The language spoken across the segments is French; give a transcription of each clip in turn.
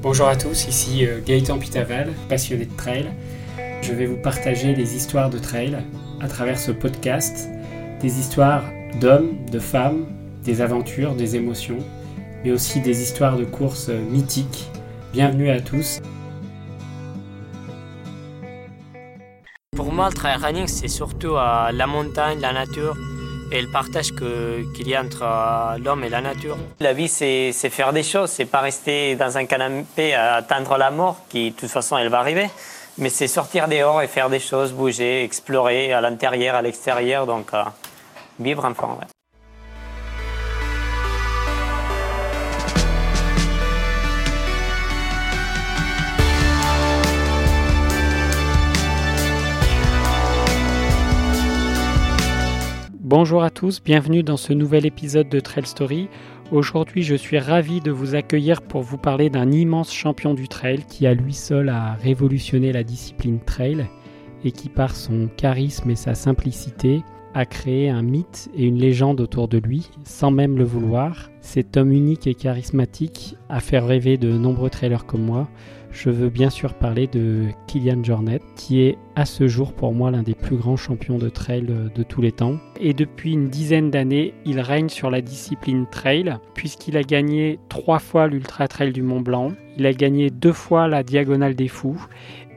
Bonjour à tous, ici euh, Gaëtan Pitaval, passionné de trail. Je vais vous partager les histoires de trail à travers ce podcast, des histoires d'hommes, de femmes, des aventures, des émotions, mais aussi des histoires de courses mythiques. Bienvenue à tous. Pour moi, le trail running, c'est surtout euh, la montagne, la nature et le partage qu'il y a entre euh, l'homme et la nature. La vie, c'est faire des choses, c'est pas rester dans un canapé à attendre la mort, qui de toute façon, elle va arriver. Mais c'est sortir dehors et faire des choses, bouger, explorer à l'intérieur, à l'extérieur, donc euh, vivre enfin. Bonjour à tous, bienvenue dans ce nouvel épisode de Trail Story. Aujourd'hui, je suis ravi de vous accueillir pour vous parler d'un immense champion du trail qui à lui seul a révolutionné la discipline trail et qui par son charisme et sa simplicité a créé un mythe et une légende autour de lui sans même le vouloir. Cet homme unique et charismatique a fait rêver de nombreux trailers comme moi je veux bien sûr parler de Kylian Jornet, qui est à ce jour pour moi l'un des plus grands champions de trail de tous les temps. Et depuis une dizaine d'années, il règne sur la discipline trail, puisqu'il a gagné trois fois l'Ultra Trail du Mont Blanc, il a gagné deux fois la Diagonale des Fous,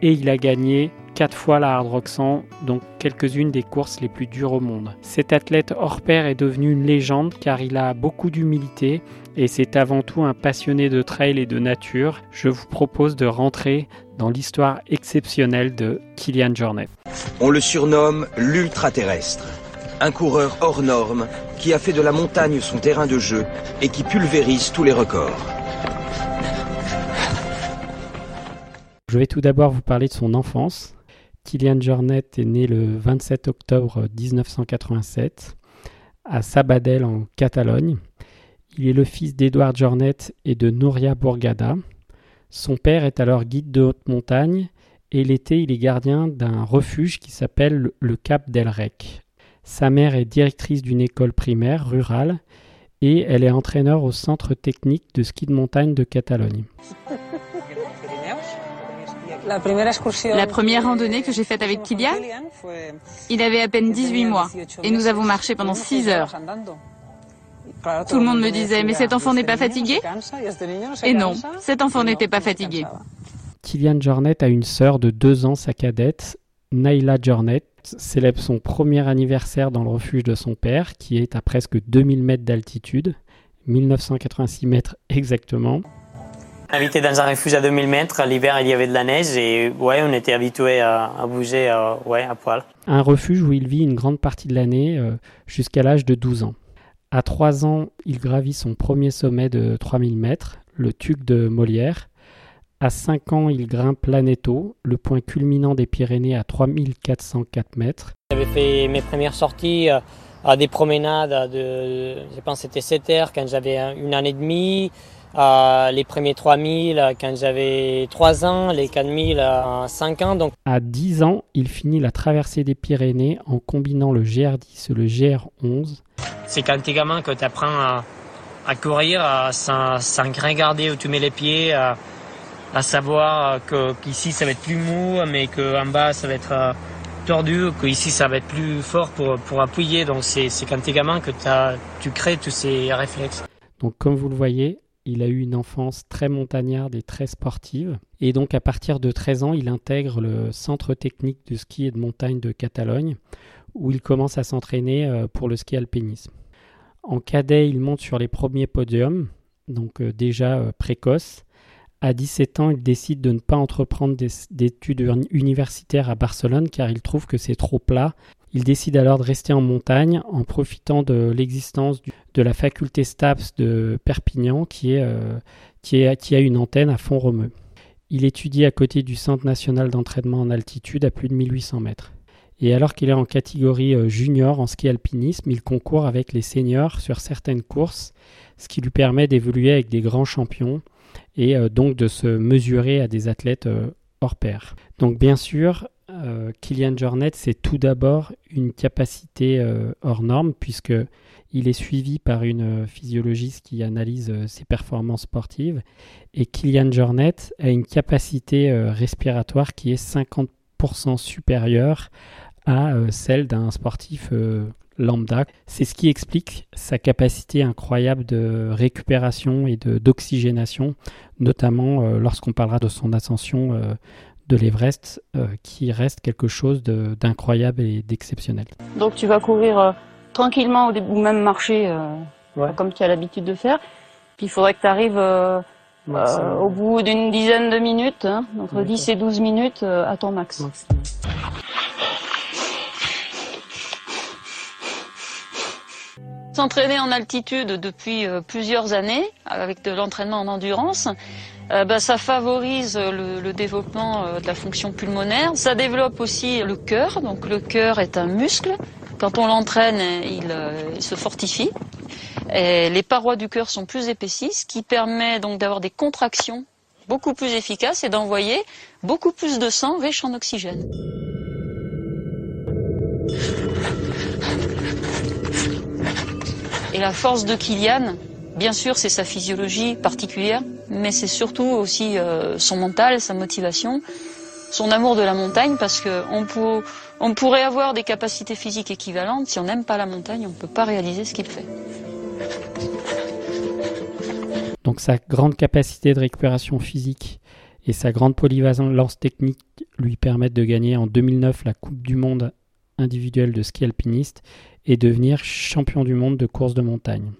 et il a gagné quatre fois la Hard Rock 100, donc quelques-unes des courses les plus dures au monde. Cet athlète hors pair est devenu une légende car il a beaucoup d'humilité et c'est avant tout un passionné de trail et de nature. Je vous propose de rentrer dans l'histoire exceptionnelle de Kilian Jornet. On le surnomme l'ultra-terrestre, un coureur hors norme qui a fait de la montagne son terrain de jeu et qui pulvérise tous les records. Je vais tout d'abord vous parler de son enfance. Kilian Jornet est né le 27 octobre 1987 à Sabadell en Catalogne. Il est le fils d'Edouard Jornet et de Nouria Bourgada. Son père est alors guide de haute montagne et l'été il est gardien d'un refuge qui s'appelle le Cap del Rec. Sa mère est directrice d'une école primaire rurale et elle est entraîneur au centre technique de ski de montagne de Catalogne. La première randonnée que j'ai faite avec Kylian, il avait à peine 18 mois et nous avons marché pendant 6 heures. Tout le monde me disait, mais cet enfant n'est pas fatigué Et non, cet enfant n'était pas fatigué. Kylian Jornet a une sœur de 2 ans, sa cadette, Naila Jornet, célèbre son premier anniversaire dans le refuge de son père, qui est à presque 2000 mètres d'altitude, 1986 mètres exactement. Habité dans un refuge à 2000 mètres, l'hiver il y avait de la neige et ouais, on était habitué à, bouger euh, ouais, à poil. Un refuge où il vit une grande partie de l'année euh, jusqu'à l'âge de 12 ans. À 3 ans, il gravit son premier sommet de 3000 mètres, le Tuc de Molière. À 5 ans, il grimpe l'Aneto, le point culminant des Pyrénées à 3404 mètres. J'avais fait mes premières sorties euh, à des promenades de, je pense c'était 7 heures quand j'avais une année et demie. les premiers 3000 quand j'avais 3 ans, les 4000 à 5 ans. Donc. À 10 ans, il finit la traversée des Pyrénées en combinant le GR10 et le GR11 c'est quand t'es gamin que tu apprends à, courir sans, regarder où tu mets les pieds, à, savoir qu'ici ça va être plus mou, mais qu'en bas ça va être tordu, qu'ici ça va être plus fort pour, pour appuyer. Donc c'est quand t'es gamin que tu crées tous ces réflexes. Donc comme vous le voyez, il a eu une enfance très montagnarde et très sportive. Et donc à partir de 13 ans, il intègre le centre technique de ski et de montagne de Catalogne, où il commence à s'entraîner euh, pour le ski alpinisme. En cadet, il monte sur les premiers podiums, donc euh, déjà euh, précoce. À 17 ans, il décide de ne pas entreprendre des, études universitaires à Barcelone car il trouve que c'est trop plat. Il décide alors de rester en montagne en profitant de l'existence de la faculté STAPS de Perpignan qui, euh, qui a une antenne à Font-Romeu. Il étudie à côté du Centre national d'entraînement en altitude à plus de 1800 mètres. Et alors qu'il est en catégorie euh, junior en ski alpinisme, il concourt avec les seniors sur certaines courses, ce qui lui permet d'évoluer avec des grands champions et euh, donc de se mesurer à des athlètes euh, hors pair. Donc bien sûr, euh, Kylian Jornet, c'est tout d'abord une capacité hors norme, puisque il est suivi par une physiologiste qui analyse ses performances sportives. Et Kylian Jornet a une capacité respiratoire qui est 50% supérieure à celle d'un sportif lambda. C'est ce qui explique sa capacité incroyable de récupération et d'oxygénation, notamment euh, lorsqu'on parlera de son ascension euh, de l'Everest, euh, qui reste quelque chose d'incroyable et d'exceptionnel. Donc tu vas courir tranquillement ou même marcher comme tu as l'habitude de faire. Puis il faudrait que tu arrives au bout d'une dizaine de minutes, hein, entre 10 et 12 minutes à ton max. S'entraîner en altitude depuis euh, plusieurs années avec de l'entraînement en endurance, euh, bah, ça favorise le, développement euh, de la fonction pulmonaire. Ça développe aussi le cœur. Donc le cœur est un muscle. Quand on l'entraîne, il, se fortifie. Les parois du cœur sont plus épaissies, ce qui permet donc d'avoir des contractions beaucoup plus efficaces et d'envoyer beaucoup plus de sang riche en oxygène. La force de Kylian, bien sûr, c'est sa physiologie particulière, mais c'est surtout aussi euh, son mental, sa motivation, son amour de la montagne, parce qu'on on pourrait avoir des capacités physiques équivalentes. Si on n'aime pas la montagne, on ne peut pas réaliser ce qu'il fait. Donc sa grande capacité de récupération physique et sa grande polyvalence technique lui permettent de gagner en 2009 la Coupe du Monde individuelle de ski alpiniste et devenir champion du monde de course de montagne.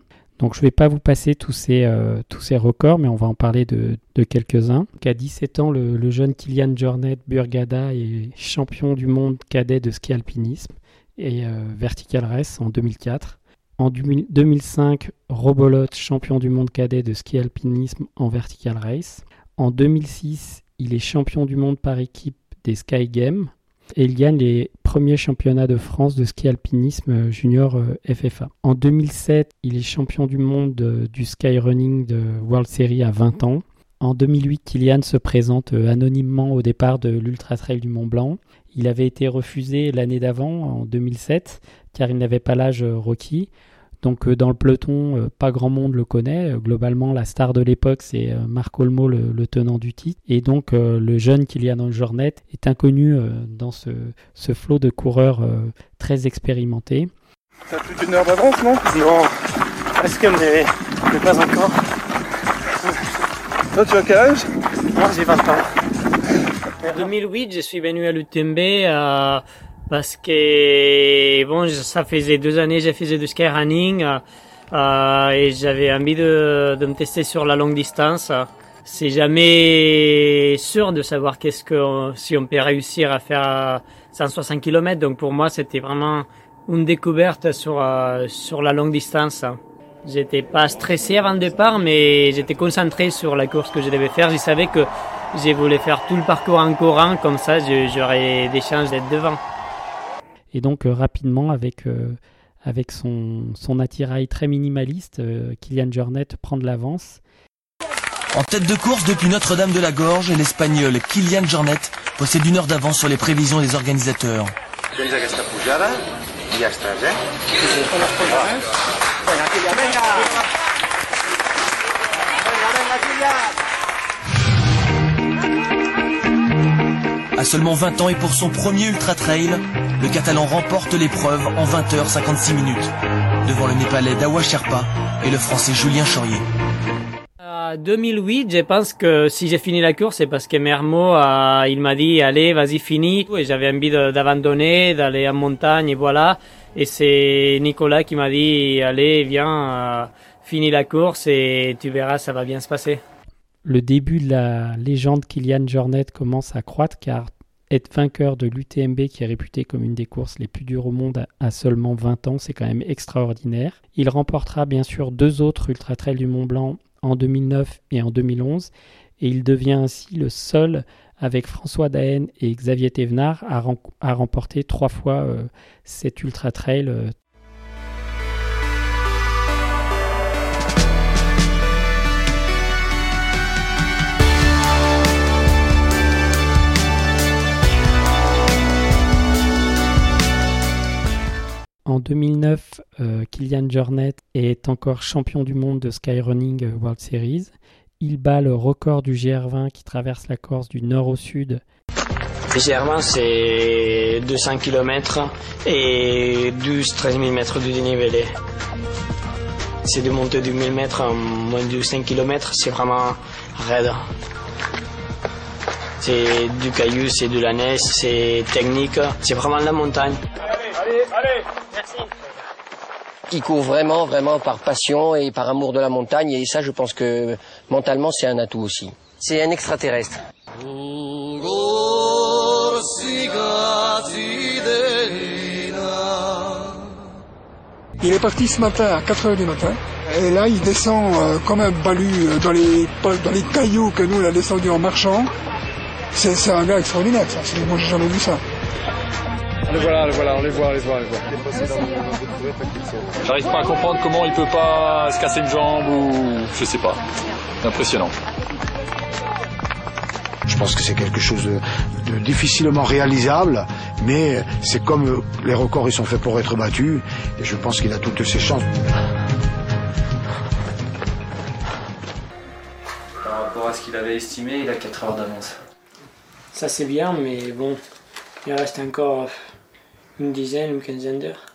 Donc je ne vais pas vous passer tous ces, euh, tous ces records, mais on va en parler de, quelques-uns. À 17 ans, le, jeune Kilian Jornet Burgada est champion du monde cadet de ski alpinisme et euh, vertical race en 2004. En 2005, Robolot, champion du monde cadet de ski alpinisme en vertical race. En 2006, il est champion du monde par équipe des Sky Games et il gagne les premiers championnats de France de ski alpinisme junior euh, FFA. En 2007, il est champion du monde du skyrunning de World Series à 20 ans. En 2008, Kylian se présente euh, anonymement au départ de l'Ultra Trail du Mont Blanc. Il avait été refusé l'année d'avant, en 2007, car il n'avait pas l'âge euh, requis. Donc euh, dans le peloton, euh, pas grand monde le connaît. Euh, globalement, la star de l'époque, c'est Marc Olmo, le, tenant du titre. Et donc le jeune Kylian Jornet est inconnu dans ce, ce flot de coureurs très expérimentés. T'as plus d'une heure d'avance, non? Non, presque, mais, mais pas encore. Toi, tu as quel âge? Moi, j'ai 20 ans. En 2008, je suis venu à l'UTMB parce que bon, ça faisait deux années que je faisais du skyrunning euh, et j'avais envie de, de, me tester sur la longue distance. C'est jamais sûr de savoir qu'est-ce que si on peut réussir à faire 160 km. Donc pour moi, c'était vraiment une découverte sur euh, sur la longue distance. J'étais pas stressé avant le départ, mais j'étais concentré sur la course que je devais faire. Je savais que je voulais faire tout le parcours en courant, comme ça j'aurais des chances d'être devant. Et donc euh, rapidement, avec, euh, avec son, son, attirail très minimaliste, euh, Kylian Jornet prend de l'avance. En tête de course depuis Notre-Dame de la Gorge, l'Espagnol Kylian Jornet possède une heure d'avance sur les prévisions des organisateurs. À seulement 20 ans et pour son premier ultra trail, le Catalan remporte l'épreuve en 20 h 56 minutes devant le Népalais Dawa Sherpa et le Français Julien Chaurier. En 2008, je pense que si j'ai fini la course, c'est parce que Mermo, il m'a dit allez, vas-y, finis. Et j'avais envie d'abandonner, d'aller en montagne, et voilà. Et c'est Nicolas qui m'a dit allez, viens, euh, finis la course et tu verras, ça va bien se passer le début de la légende Kylian Jornet commence à croître car être vainqueur de l'UTMB qui est réputé comme une des courses les plus dures au monde à seulement 20 ans, c'est quand même extraordinaire. Il remportera bien sûr deux autres Ultra Trail du Mont Blanc en 2009 et en 2011 et il devient ainsi le seul avec François Daen et Xavier Thévenard à, remporter trois fois euh, cet Ultra Trail euh, 2009, Kylian Jornet est encore champion du monde de Skyrunning World Series. Il bat le record du GR20 qui traverse la Corse du nord au sud. Le GR20, c'est 200 km et 12-13 000 mètres de dénivelé. C'est de monter de 1000 mètres en moins de 5 km, c'est vraiment raide. C'est du caillou, c'est de la neige, c'est technique, c'est vraiment la montagne. Allez, allez, merci. Il court vraiment, vraiment par passion et par amour de la montagne et ça je pense que mentalement c'est un atout aussi. C'est un extraterrestre. Il est parti ce matin à 4h du matin. Et là, il descend euh, comme un balu euh, dans, les, dans les cailloux que nous, on a descendu en marchant. C'est un gars extraordinaire, ça. Moi, j'ai jamais vu ça. Le voilà, le voilà, on les voit, on les voit, on les voit. J'arrive pas à comprendre comment il peut pas se casser une jambe ou je sais pas. Impressionnant. Je pense que c'est quelque chose de, difficilement réalisable, mais c'est comme les records, ils sont faits pour être battus, et je pense qu'il a toutes ses chances. Par rapport à ce qu'il avait estimé, il a 4 heures d'avance. Ça c'est bien, mais bon, il reste encore une dizaine, une quinzaine d'heures.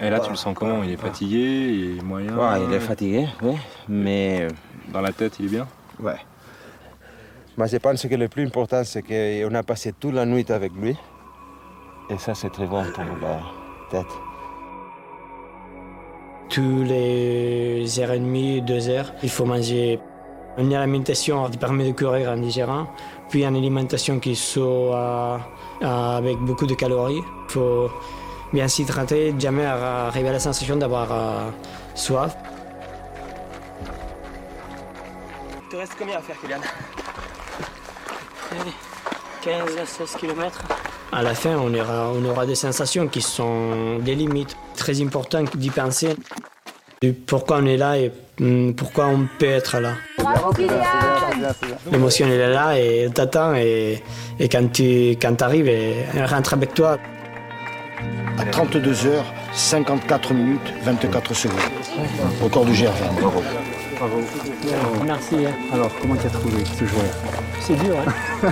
Et là, tu le sens comment? Il est fatigué, il est moyen ouais, Il est fatigué, oui, mais... Dans la tête, il est bien? Ouais. Mais je pense que le plus important, c'est qu'on a passé toute la nuit avec lui. Et ça, c'est très bon pour la tête. Tous les heures et demie, deux heures, il faut manger une alimentation qui permet de courir en digérant, puis une alimentation qui soit avec beaucoup de calories. Il faut bien s'hydrater, jamais arriver à la sensation d'avoir euh, soif. Il te reste combien à faire, Kylian? 15 à 16 km. À la fin, on aura, on aura des sensations qui sont des limites. Très important d'y penser. Pourquoi on est là et hmm, pourquoi on peut être là. L'émotion elle est là et elle t'attend et, et, quand tu quand arrives, elle rentre avec toi. À 32 h 54 minutes, 24 secondes. Record du GR. Bravo. Bravo. Merci. Hein. Alors, comment tu as trouvé ce joueur? C'est dur, hein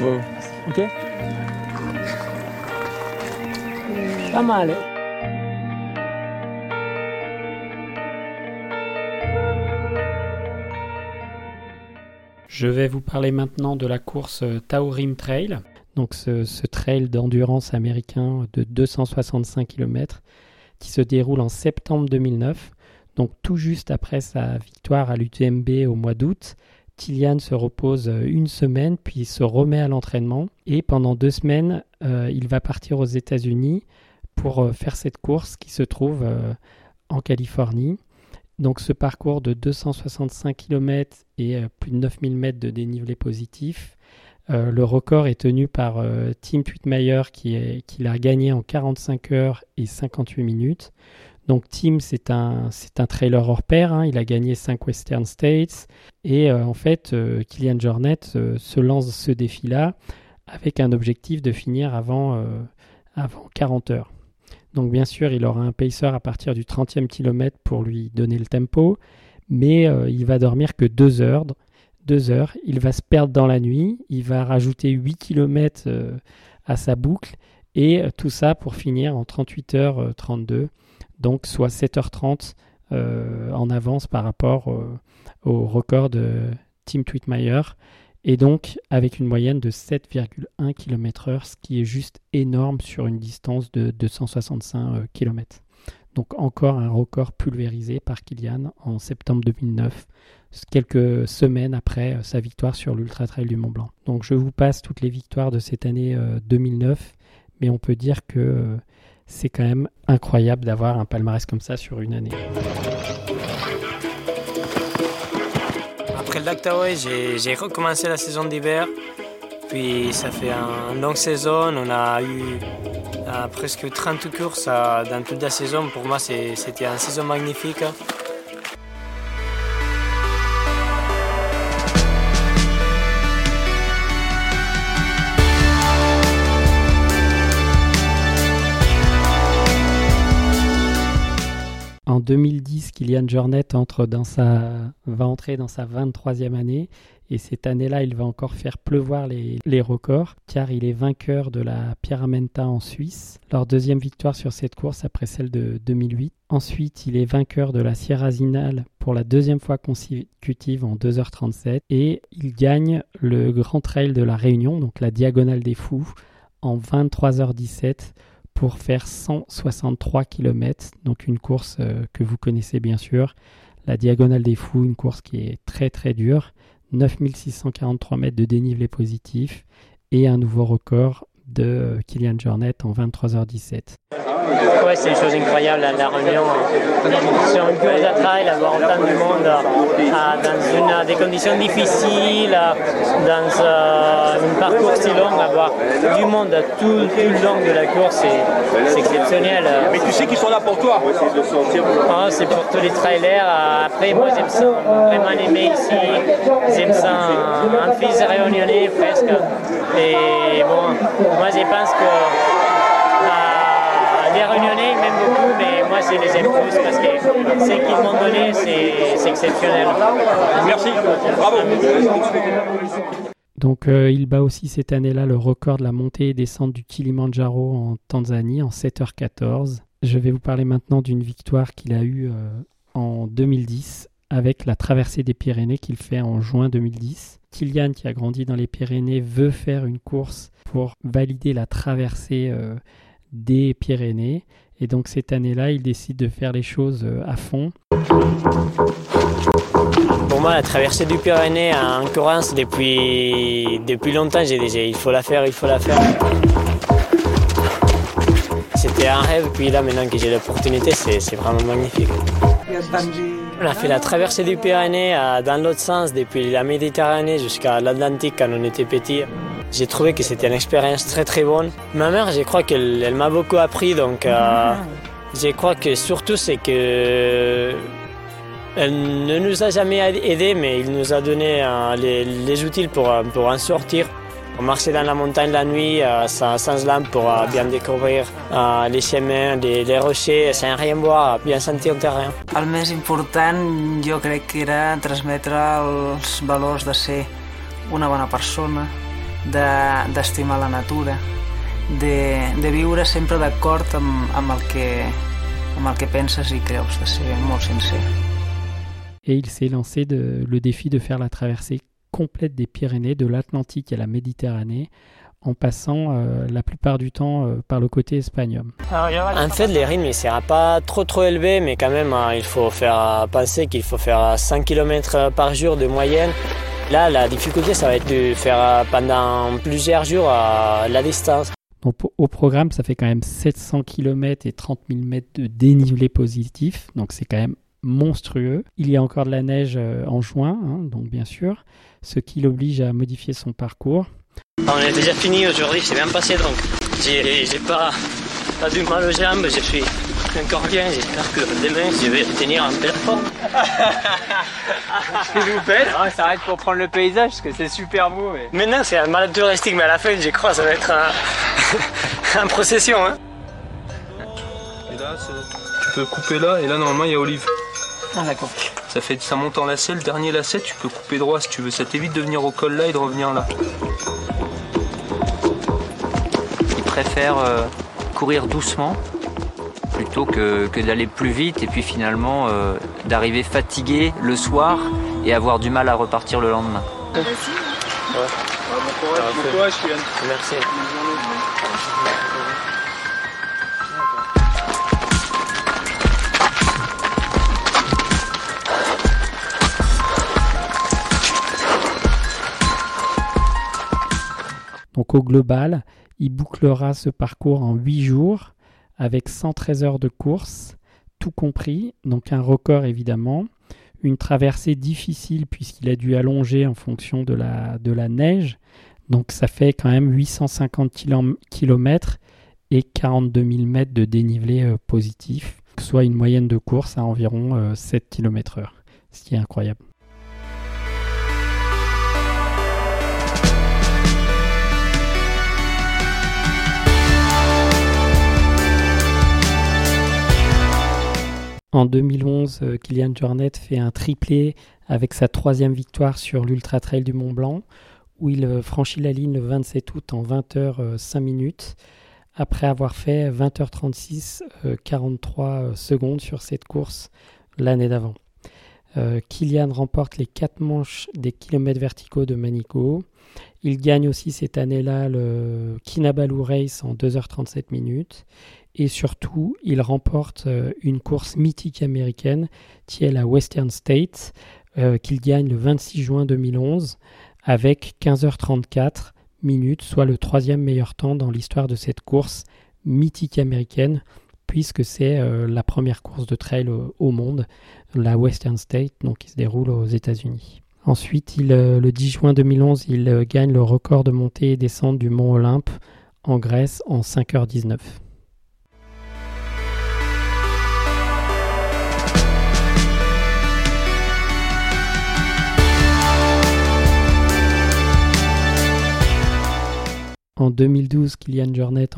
bon. Ok Pas mal. Hein. Je vais vous parler maintenant de la course euh, Taorim Trail, donc ce, trail d'endurance américain de 265 km qui se déroule en septembre 2009. Donc tout juste après sa victoire à l'UTMB au mois d'août, Tilian se repose euh, une semaine puis se remet à l'entraînement et pendant deux semaines euh, il va partir aux États-Unis pour faire cette course qui se trouve en Californie. Donc ce parcours de 265 km et euh, plus de 9000 mètres de dénivelé positif. Euh, le record est tenu par euh, Tim Tweetmeyer qui, l'a gagné en 45 heures et 58 minutes. Donc Tim, c'est un, c'est un trailer hors pair, hein. il a gagné 5 Western States. Et en fait, Kylian Jornet se lance ce défi-là avec un objectif de finir avant, avant 40 heures. Donc bien sûr, il aura un pacer à partir du 30e kilomètre pour lui donner le tempo, mais euh, il va dormir que 2 heures. 2 heures, il va se perdre dans la nuit, il va rajouter 8 km euh, à sa boucle, et euh, tout ça pour finir en 38h32, donc soit 7h30 en avance par rapport au record de Tim Tweetmeyer et donc avec une moyenne de 7,1 km/h, ce qui est juste énorme sur une distance de 265 euh, km. Donc encore un record pulvérisé par Kylian en septembre 2009, quelques semaines après euh, sa victoire sur l'Ultra Trail du Mont Blanc. Donc je vous passe toutes les victoires de cette année 2009, euh, mais on peut dire que c'est quand même incroyable d'avoir un palmarès comme ça sur une année. Après le j'ai recommencé la saison d'hiver. Puis ça fait une longue saison. On a eu euh, presque 30 courses euh, dans toute la saison. Pour moi, c'était une saison magnifique. En 2010, Kylian Jornet entre dans sa, va entrer dans sa 23e année. Et cette année-là, il va encore faire pleuvoir les, les, records car il est vainqueur de la Pyramenta en Suisse, leur deuxième victoire sur cette course après celle de 2008. Ensuite, il est vainqueur de la Sierra Zinal pour la deuxième fois consécutive en 2h37 et il gagne le Grand Trail de la Réunion, donc la Diagonale des Fous, en 23h17 pour faire 163 km, donc une course euh, que vous connaissez bien sûr. La Diagonale des Fous, une course qui est très très dure, 9643 mètres de dénivelé positif et un nouveau record de euh, Kylian Jornet en 23h17. Ouais, c'est une chose incroyable la Réunion. Sur une course de trail, avoir autant de monde dans des conditions difficiles, dans un parcours si long, avoir du monde tout, le long de la course, c'est exceptionnel. Mais tu sais qu'ils sont là pour toi ah, C'est pour tous les trailers. Après, moi j'aime ça, vraiment aimé ici. J'aime ça, un fils réunionnais presque. Et bon, moi je pense que les Réunionnais m'aiment beaucoup, mais moi je les aime tous parce que ce qu'ils m'ont donné, c'est exceptionnel. Merci, bravo. Donc euh, il bat aussi cette année-là le record de la montée et descente du Kilimanjaro en Tanzanie en 7h14. Je vais vous parler maintenant d'une victoire qu'il a eue euh, en 2010 avec la traversée des Pyrénées qu'il fait en juin 2010. Kylian, qui a grandi dans les Pyrénées, veut faire une course pour valider la traversée euh, des Pyrénées. Et donc cette année-là, il décide de faire les choses euh, à fond. Pour moi, la traversée du Pyrénées en Corrence, depuis, depuis longtemps, j'ai déjà, il faut la faire, il faut la faire. C'était un rêve, puis là, maintenant que j'ai l'opportunité, c'est vraiment magnifique. On a fait la traversée du Pyrénées dans l'autre sens, depuis la Méditerranée jusqu'à l'Atlantique quand on était petit. J'ai trouvé que c'était une expérience très très bonne. Ma mère, je crois qu'elle m'a beaucoup appris, donc euh, je crois que surtout c'est que elle ne nous a jamais aidés, mais il nous a donné euh, les, outils pour, euh, pour en sortir. On marchait dans la montagne la nuit sans, sans, lampe pour bien découvrir les chemins, les, les, rochers, sans rien voir, bien sentir le terrain. Le plus important, je crec que era transmetre els valors de ser una bona persona, d'estimar de, la natura, de, de viure sempre d'acord amb, amb, el que, amb el que penses i creus, de ser molt sincer. Et il s'est lancé de, le défi de faire la traversée complète des Pyrénées, de l'Atlantique à la Méditerranée, en passant euh, la plupart du temps euh, par le côté espagnol. En fait, les rythmes ne sera pas trop trop élevé, mais quand même, hein, il faut faire penser qu'il faut faire 100 km par jour de moyenne. Là, la difficulté, ça va être de faire pendant plusieurs jours la distance. Donc, au programme, ça fait quand même 700 km et 30 000 mètres de dénivelé positif. Donc, c'est quand même monstrueux. Il y a encore de la neige euh, en juin, hein, donc bien sûr, ce qui l'oblige à modifier son parcours. On est déjà fini aujourd'hui, c'est bien passé donc. J'ai pas, pas du mal aux jambes, je suis encore bien, j'espère que demain je vais tenir en belle forme. Que vous faites ah, On s'arrête pour prendre le paysage parce que c'est super beau. Mais... Maintenant c'est un malade touristique, mais à la fin je crois ça va être un, procession. Hein. Et là, tu peux couper là, et là normalement il y a Olive. Ah d'accord. Ça, fait, ça monte en lacet, le dernier lacet tu peux couper droit si tu veux, ça t'évite de venir au col là et de revenir là. Il préfère euh, courir doucement plutôt que, d'aller plus vite et puis finalement euh, d'arriver fatigué le soir et avoir du mal à repartir le lendemain. Merci. Merci. Donc au global, il bouclera ce parcours en 8 jours avec 113 heures de course, tout compris, donc un record évidemment, une traversée difficile puisqu'il a dû allonger en fonction de la, de la neige, donc ça fait quand même 850 km et 42 000 mètres de dénivelé euh, positif, soit une moyenne de course à environ 7 km/h, ce qui est incroyable. En 2011, Kylian Jornet fait un triplé avec sa troisième victoire sur l'Ultra Trail du Mont Blanc, où il franchit la ligne le 27 août en 20h 5 minutes, après avoir fait 20h36 43 secondes sur cette course l'année d'avant. Euh, Kylian remporte les 4 manches des kilomètres verticaux de Manico. Il gagne aussi cette année-là le Kinabalu Race en 2h37 minutes. Et surtout, il remporte euh, une course mythique américaine qui est la Western States, euh, qu'il gagne le 26 juin 2011 avec 15h34 minutes, soit le troisième meilleur temps dans l'histoire de cette course mythique américaine puisque c'est euh, la première course de trail au, monde, la Western State, donc qui se déroule aux États-Unis. Ensuite, euh, le 10 juin 2011, il gagne le record de montée et descente du mont Olympe en Grèce en 5h19. En 2012, Kylian Jornet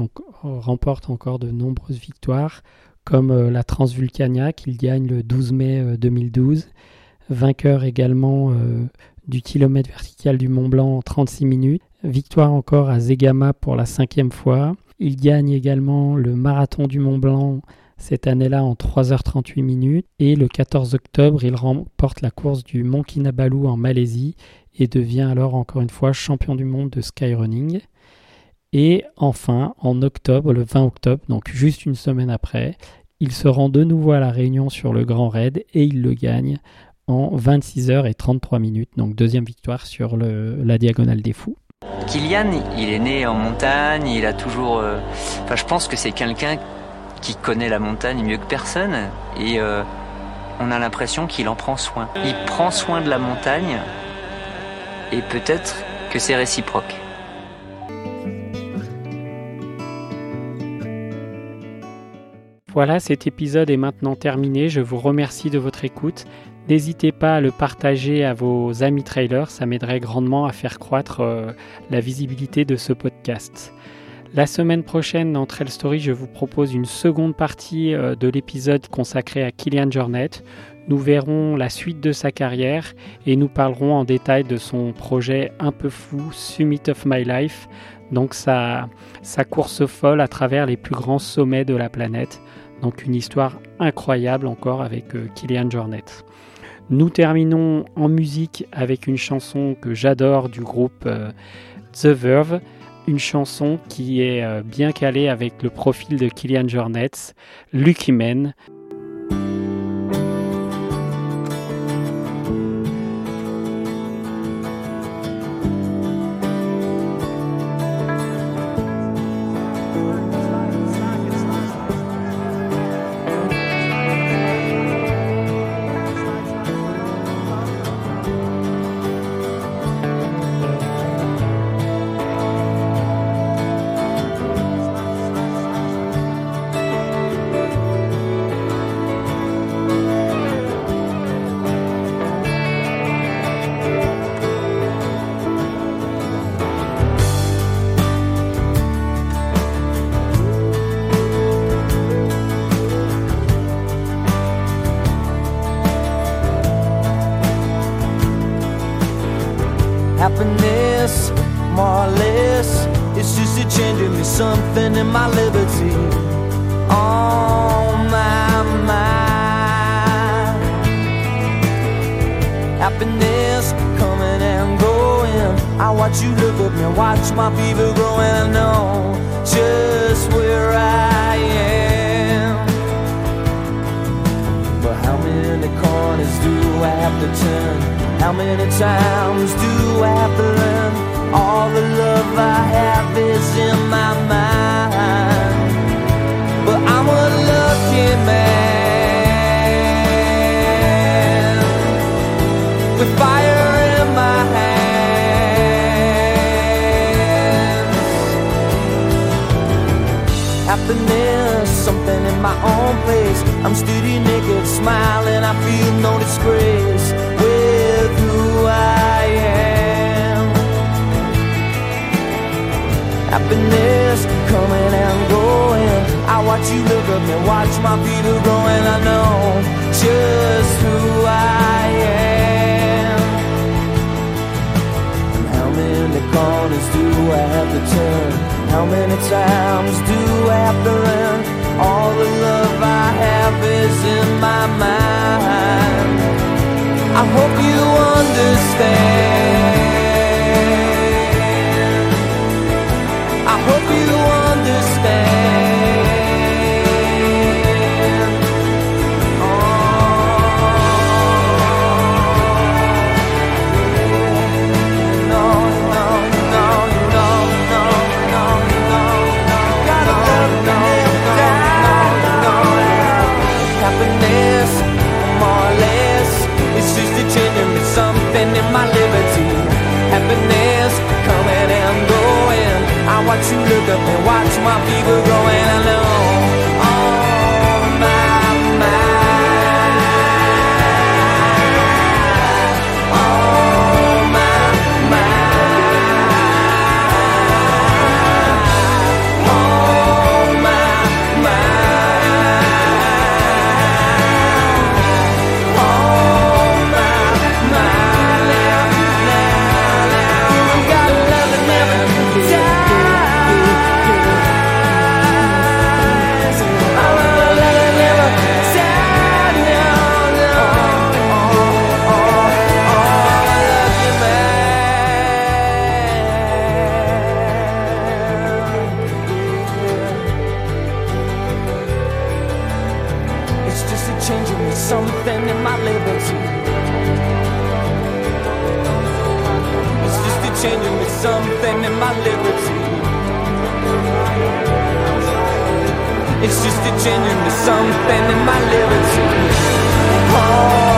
remporte encore de nombreuses victoires, comme euh, la Transvulcania qu'il gagne le 12 mai 2012, euh, vainqueur également euh, du kilomètre vertical du Mont Blanc en 36 minutes, victoire encore à Zegama pour la cinquième fois. Il gagne également le marathon du Mont Blanc cette année-là en 3h38 minutes. Et le 14 octobre, il remporte la course du Mont Kinabalu en Malaisie et devient alors encore une fois champion du monde de skyrunning. Et enfin, en octobre, le 20 octobre, donc juste une semaine après, il se rend de nouveau à la Réunion sur le Grand Raid et il le gagne en 26 h et 33 minutes. Donc deuxième victoire sur la Diagonale des Fous. Kylian, il est né en montagne, il a toujours... Euh, je pense que c'est quelqu'un qui connaît la montagne mieux que personne et euh, on a l'impression qu'il en prend soin. Il prend soin de la montagne et peut-être que c'est réciproque. Voilà, cet épisode est maintenant terminé. Je vous remercie de votre écoute. N'hésitez pas à le partager à vos amis trailers, ça m'aiderait grandement à faire croître euh, la visibilité de ce podcast. La semaine prochaine dans Trail Story, je vous propose une seconde partie euh, de l'épisode consacré à Kylian Jornet. Nous verrons la suite de sa carrière et nous parlerons en détail de son projet un peu fou, Summit of My Life, donc sa, course folle à travers les plus grands sommets de la planète. Donc une histoire incroyable encore avec euh, Kylian Jornet. Nous terminons en musique avec une chanson que j'adore du groupe euh, The Verve, une chanson qui est euh, bien calée avec le profil de Kylian Jornet, Lucky Man. Watch my fever growing. I know just where I am. But how many corners do I have to turn? How many times do happiness coming and going. I watch you look up and watch my feet are growing. I know just who I am. And how many corners do I have to turn? How many times do I have to run? All the love I have is in my mind. I hope you understand. It's just a genuine something in my lyrics. Oh.